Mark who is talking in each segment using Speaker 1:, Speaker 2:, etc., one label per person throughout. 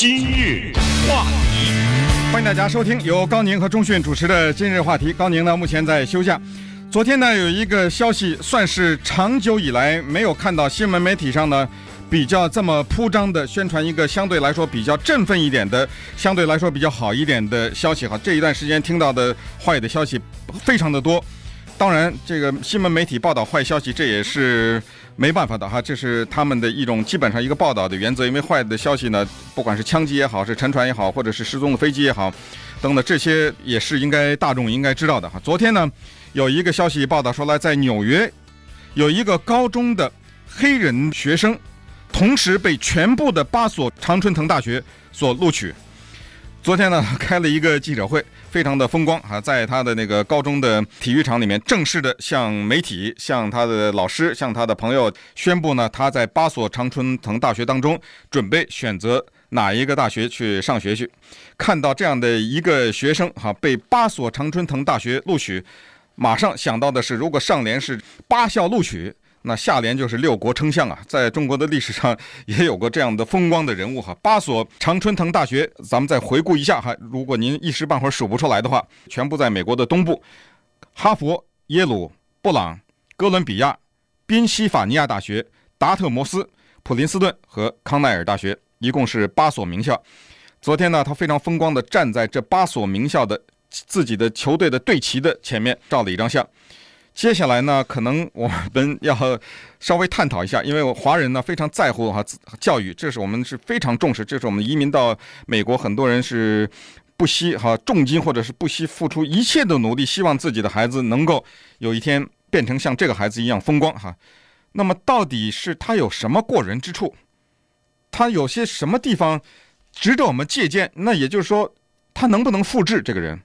Speaker 1: 今日话题，欢迎大家收听由高宁和钟迅主持的今日话题。高宁呢，目前在休假。昨天呢，有一个消息，算是长久以来没有看到新闻媒体上呢比较这么铺张的宣传一个相对来说比较振奋一点的、相对来说比较好一点的消息哈。这一段时间听到的坏的消息非常的多。当然，这个新闻媒体报道坏消息，这也是没办法的哈，这是他们的一种基本上一个报道的原则。因为坏的消息呢，不管是枪击也好，是沉船也好，或者是失踪的飞机也好，等等，这些也是应该大众应该知道的哈。昨天呢，有一个消息报道说来，在纽约有一个高中的黑人学生，同时被全部的八所常春藤大学所录取。昨天呢，开了一个记者会，非常的风光啊，在他的那个高中的体育场里面，正式的向媒体、向他的老师、向他的朋友宣布呢，他在八所常春藤大学当中准备选择哪一个大学去上学去。看到这样的一个学生哈，被八所常春藤大学录取，马上想到的是，如果上联是八校录取。那下联就是六国称相啊，在中国的历史上也有过这样的风光的人物哈。八所常春藤大学，咱们再回顾一下哈。如果您一时半会儿数不出来的话，全部在美国的东部：哈佛、耶鲁、布朗、哥伦比亚、宾夕法尼亚大学、达特摩斯、普林斯顿和康奈尔大学，一共是八所名校。昨天呢，他非常风光地站在这八所名校的自己的球队的队旗的前面照了一张相。接下来呢，可能我们要稍微探讨一下，因为我华人呢非常在乎哈教育，这是我们是非常重视，这是我们移民到美国，很多人是不惜哈重金或者是不惜付出一切的努力，希望自己的孩子能够有一天变成像这个孩子一样风光哈。那么到底是他有什么过人之处？他有些什么地方值得我们借鉴？那也就是说，他能不能复制这个人？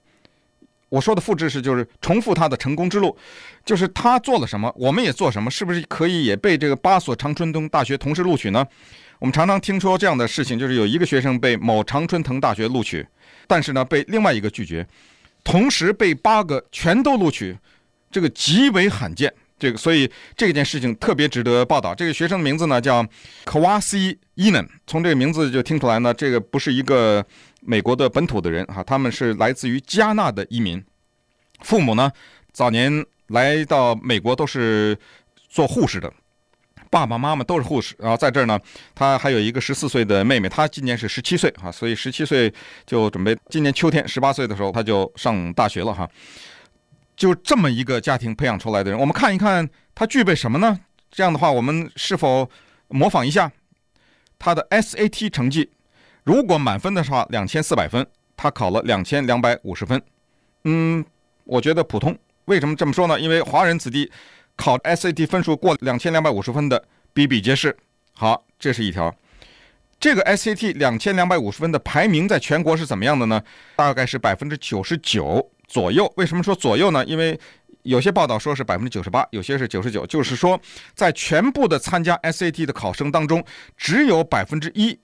Speaker 1: 我说的复制是就是重复他的成功之路，就是他做了什么，我们也做什么，是不是可以也被这个八所常春藤大学同时录取呢？我们常常听说这样的事情，就是有一个学生被某常春藤大学录取，但是呢被另外一个拒绝，同时被八个全都录取，这个极为罕见。这个所以这件事情特别值得报道。这个学生的名字呢叫 Kwasi Enan，从这个名字就听出来呢，这个不是一个。美国的本土的人哈，他们是来自于加纳的移民，父母呢早年来到美国都是做护士的，爸爸妈妈都是护士，然后在这儿呢，他还有一个十四岁的妹妹，他今年是十七岁哈，所以十七岁就准备今年秋天十八岁的时候他就上大学了哈，就这么一个家庭培养出来的人，我们看一看他具备什么呢？这样的话，我们是否模仿一下他的 SAT 成绩？如果满分的话，两千四百分，他考了两千两百五十分，嗯，我觉得普通。为什么这么说呢？因为华人子弟考 SAT 分数过两千两百五十分的比比皆是。好，这是一条。这个 SAT 两千两百五十分的排名在全国是怎么样的呢？大概是百分之九十九左右。为什么说左右呢？因为有些报道说是百分之九十八，有些是九十九，就是说在全部的参加 SAT 的考生当中，只有百分之一。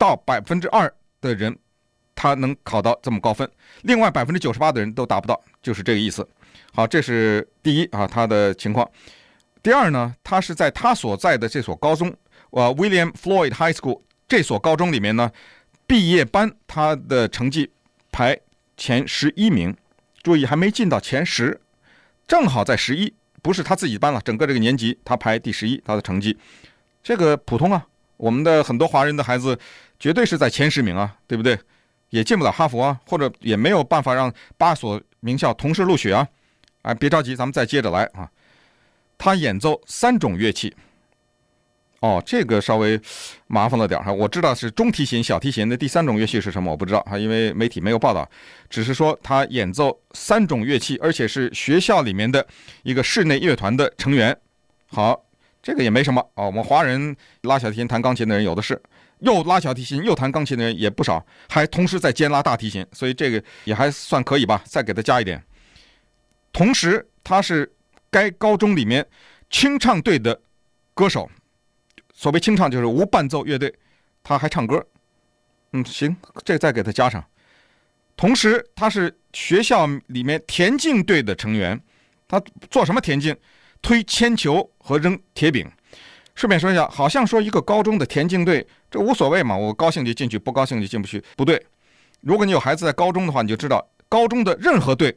Speaker 1: 到百分之二的人，他能考到这么高分，另外百分之九十八的人都达不到，就是这个意思。好，这是第一啊，他的情况。第二呢，他是在他所在的这所高中，呃，William Floyd High School 这所高中里面呢，毕业班他的成绩排前十一名，注意还没进到前十，正好在十一，不是他自己班了，整个这个年级他排第十一，他的成绩，这个普通啊。我们的很多华人的孩子，绝对是在前十名啊，对不对？也进不了哈佛啊，或者也没有办法让八所名校同时录取啊。哎，别着急，咱们再接着来啊。他演奏三种乐器，哦，这个稍微麻烦了点哈。我知道是中提琴、小提琴的第三种乐器是什么，我不知道哈，因为媒体没有报道，只是说他演奏三种乐器，而且是学校里面的一个室内乐团的成员。好。这个也没什么啊，我们华人拉小提琴、弹钢琴的人有的是，又拉小提琴又弹钢琴的人也不少，还同时在兼拉大提琴，所以这个也还算可以吧。再给他加一点，同时他是该高中里面清唱队的歌手，所谓清唱就是无伴奏乐队，他还唱歌。嗯，行，这再给他加上。同时他是学校里面田径队的成员，他做什么田径？推铅球和扔铁饼，顺便说一下，好像说一个高中的田径队，这无所谓嘛，我高兴就进去，不高兴就进不去。不对，如果你有孩子在高中的话，你就知道，高中的任何队，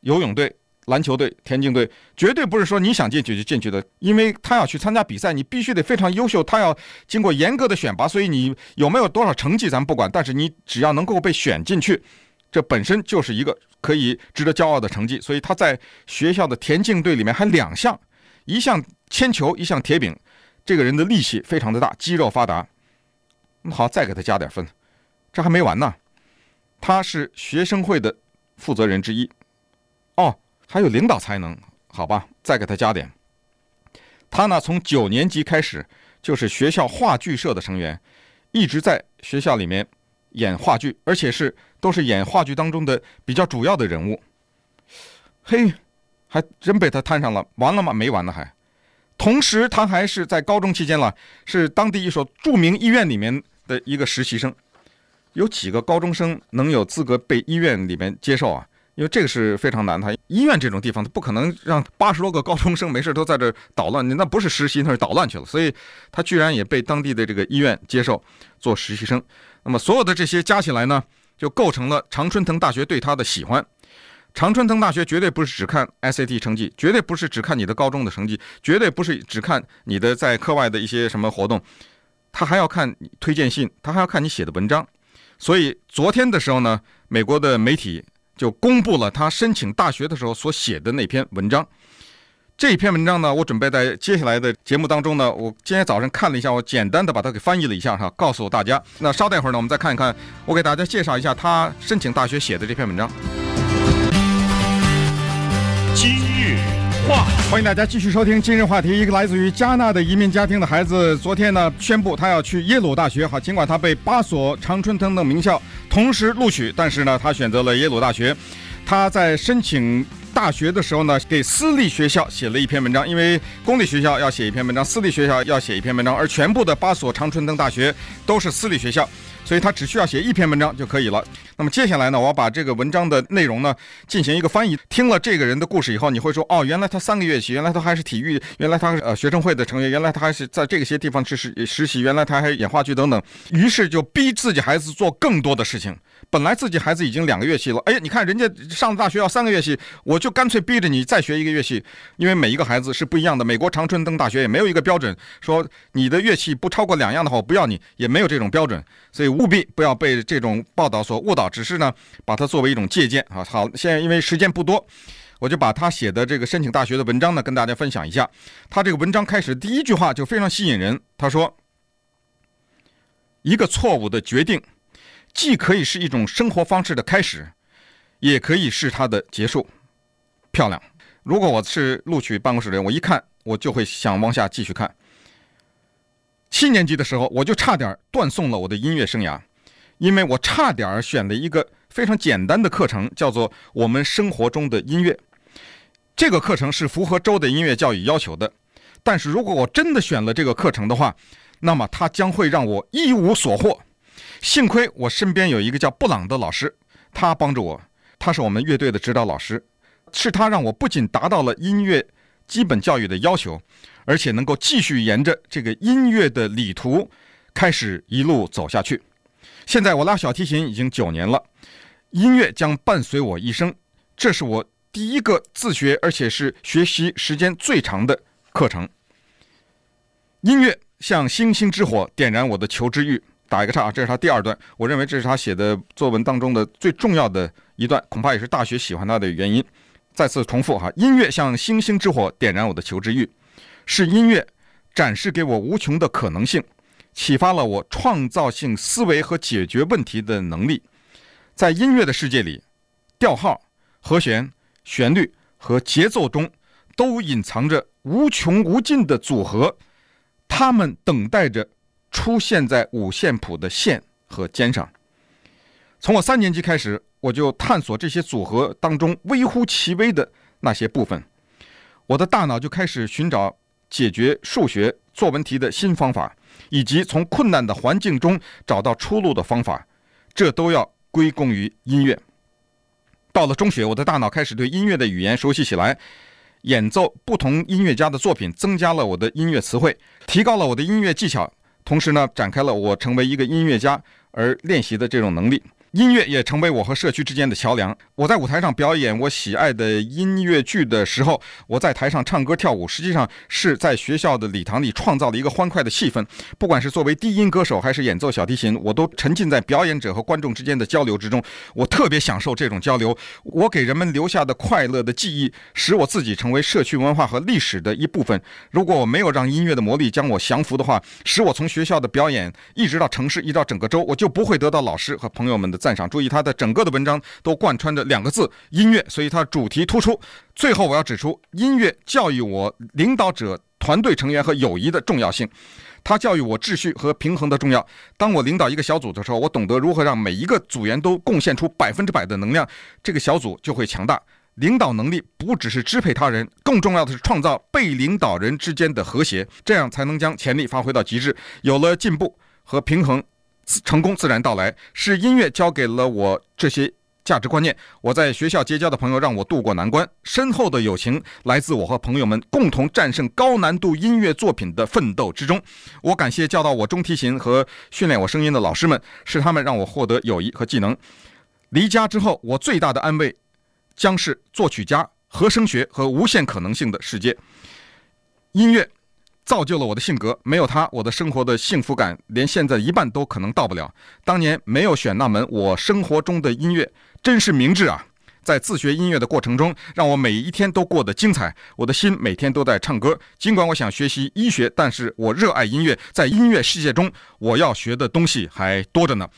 Speaker 1: 游泳队、篮球队、田径队，绝对不是说你想进去就进去的，因为他要去参加比赛，你必须得非常优秀，他要经过严格的选拔，所以你有没有多少成绩咱不管，但是你只要能够被选进去，这本身就是一个可以值得骄傲的成绩。所以他在学校的田径队里面还两项，一项铅球，一项铁饼。这个人的力气非常的大，肌肉发达。好，再给他加点分，这还没完呢。他是学生会的负责人之一。哦，还有领导才能，好吧，再给他加点。他呢，从九年级开始就是学校话剧社的成员，一直在学校里面演话剧，而且是都是演话剧当中的比较主要的人物。嘿，还真被他摊上了，完了吗？没完呢，还。同时，他还是在高中期间了，是当地一所著名医院里面的一个实习生。有几个高中生能有资格被医院里面接受啊？因为这个是非常难他。医院这种地方，他不可能让八十多个高中生没事都在这捣乱，那不是实习，那是捣乱去了。所以，他居然也被当地的这个医院接受做实习生。那么，所有的这些加起来呢，就构成了常春藤大学对他的喜欢。常春藤大学绝对不是只看 SAT 成绩，绝对不是只看你的高中的成绩，绝对不是只看你的在课外的一些什么活动，他还要看推荐信，他还要看你写的文章。所以昨天的时候呢，美国的媒体就公布了他申请大学的时候所写的那篇文章。这篇文章呢，我准备在接下来的节目当中呢，我今天早上看了一下，我简单的把它给翻译了一下哈，告诉大家。那稍待会儿呢，我们再看一看，我给大家介绍一下他申请大学写的这篇文章。今日欢迎大家继续收听今日话题。一个来自于加纳的移民家庭的孩子，昨天呢宣布他要去耶鲁大学。好，尽管他被八所常春藤等名校同时录取，但是呢，他选择了耶鲁大学。他在申请大学的时候呢，给私立学校写了一篇文章，因为公立学校要写一篇文章，私立学校要写一篇文章，而全部的八所常春藤大学都是私立学校。所以他只需要写一篇文章就可以了。那么接下来呢，我要把这个文章的内容呢进行一个翻译。听了这个人的故事以后，你会说：哦，原来他三个乐器，原来他还是体育，原来他是呃学生会的成员，原来他还是在这些地方实实实习，原来他还演话剧等等。于是就逼自己孩子做更多的事情。本来自己孩子已经两个乐器了，哎呀，你看人家上了大学要三个乐器，我就干脆逼着你再学一个乐器，因为每一个孩子是不一样的。美国常春藤大学也没有一个标准，说你的乐器不超过两样的话，我不要你，也没有这种标准，所以务必不要被这种报道所误导。只是呢，把它作为一种借鉴啊。好，现在因为时间不多，我就把他写的这个申请大学的文章呢跟大家分享一下。他这个文章开始第一句话就非常吸引人，他说：“一个错误的决定。”既可以是一种生活方式的开始，也可以是它的结束。漂亮！如果我是录取办公室的人，我一看我就会想往下继续看。七年级的时候，我就差点断送了我的音乐生涯，因为我差点选了一个非常简单的课程，叫做“我们生活中的音乐”。这个课程是符合州的音乐教育要求的，但是如果我真的选了这个课程的话，那么它将会让我一无所获。幸亏我身边有一个叫布朗的老师，他帮助我，他是我们乐队的指导老师，是他让我不仅达到了音乐基本教育的要求，而且能够继续沿着这个音乐的旅途开始一路走下去。现在我拉小提琴已经九年了，音乐将伴随我一生，这是我第一个自学而且是学习时间最长的课程。音乐像星星之火，点燃我的求知欲。打一个岔啊，这是他第二段。我认为这是他写的作文当中的最重要的一段，恐怕也是大学喜欢他的原因。再次重复哈，音乐像星星之火，点燃我的求知欲，是音乐展示给我无穷的可能性，启发了我创造性思维和解决问题的能力。在音乐的世界里，调号、和弦、旋律和节奏中，都隐藏着无穷无尽的组合，他们等待着。出现在五线谱的线和筝上。从我三年级开始，我就探索这些组合当中微乎其微的那些部分。我的大脑就开始寻找解决数学作文题的新方法，以及从困难的环境中找到出路的方法。这都要归功于音乐。到了中学，我的大脑开始对音乐的语言熟悉起来，演奏不同音乐家的作品，增加了我的音乐词汇，提高了我的音乐技巧，同时呢，展开了我成为一个音乐家而练习的这种能力。音乐也成为我和社区之间的桥梁。我在舞台上表演我喜爱的音乐剧的时候，我在台上唱歌跳舞，实际上是在学校的礼堂里创造了一个欢快的气氛。不管是作为低音歌手，还是演奏小提琴，我都沉浸在表演者和观众之间的交流之中。我特别享受这种交流。我给人们留下的快乐的记忆，使我自己成为社区文化和历史的一部分。如果我没有让音乐的魔力将我降服的话，使我从学校的表演一直到城市，一直到整个州，我就不会得到老师和朋友们的。赞赏，注意他的整个的文章都贯穿着两个字“音乐”，所以它主题突出。最后，我要指出，音乐教育我领导者、团队成员和友谊的重要性，它教育我秩序和平衡的重要。当我领导一个小组的时候，我懂得如何让每一个组员都贡献出百分之百的能量，这个小组就会强大。领导能力不只是支配他人，更重要的是创造被领导人之间的和谐，这样才能将潜力发挥到极致。有了进步和平衡。成功自然到来，是音乐教给了我这些价值观念。我在学校结交的朋友让我渡过难关，深厚的友情来自我和朋友们共同战胜高难度音乐作品的奋斗之中。我感谢教导我中提琴和训练我声音的老师们，是他们让我获得友谊和技能。离家之后，我最大的安慰将是作曲家、和声学和无限可能性的世界。音乐。造就了我的性格，没有他，我的生活的幸福感连现在一半都可能到不了。当年没有选那门我生活中的音乐，真是明智啊！在自学音乐的过程中，让我每一天都过得精彩。我的心每天都在唱歌，尽管我想学习医学，但是我热爱音乐。在音乐世界中，我要学的东西还多着呢。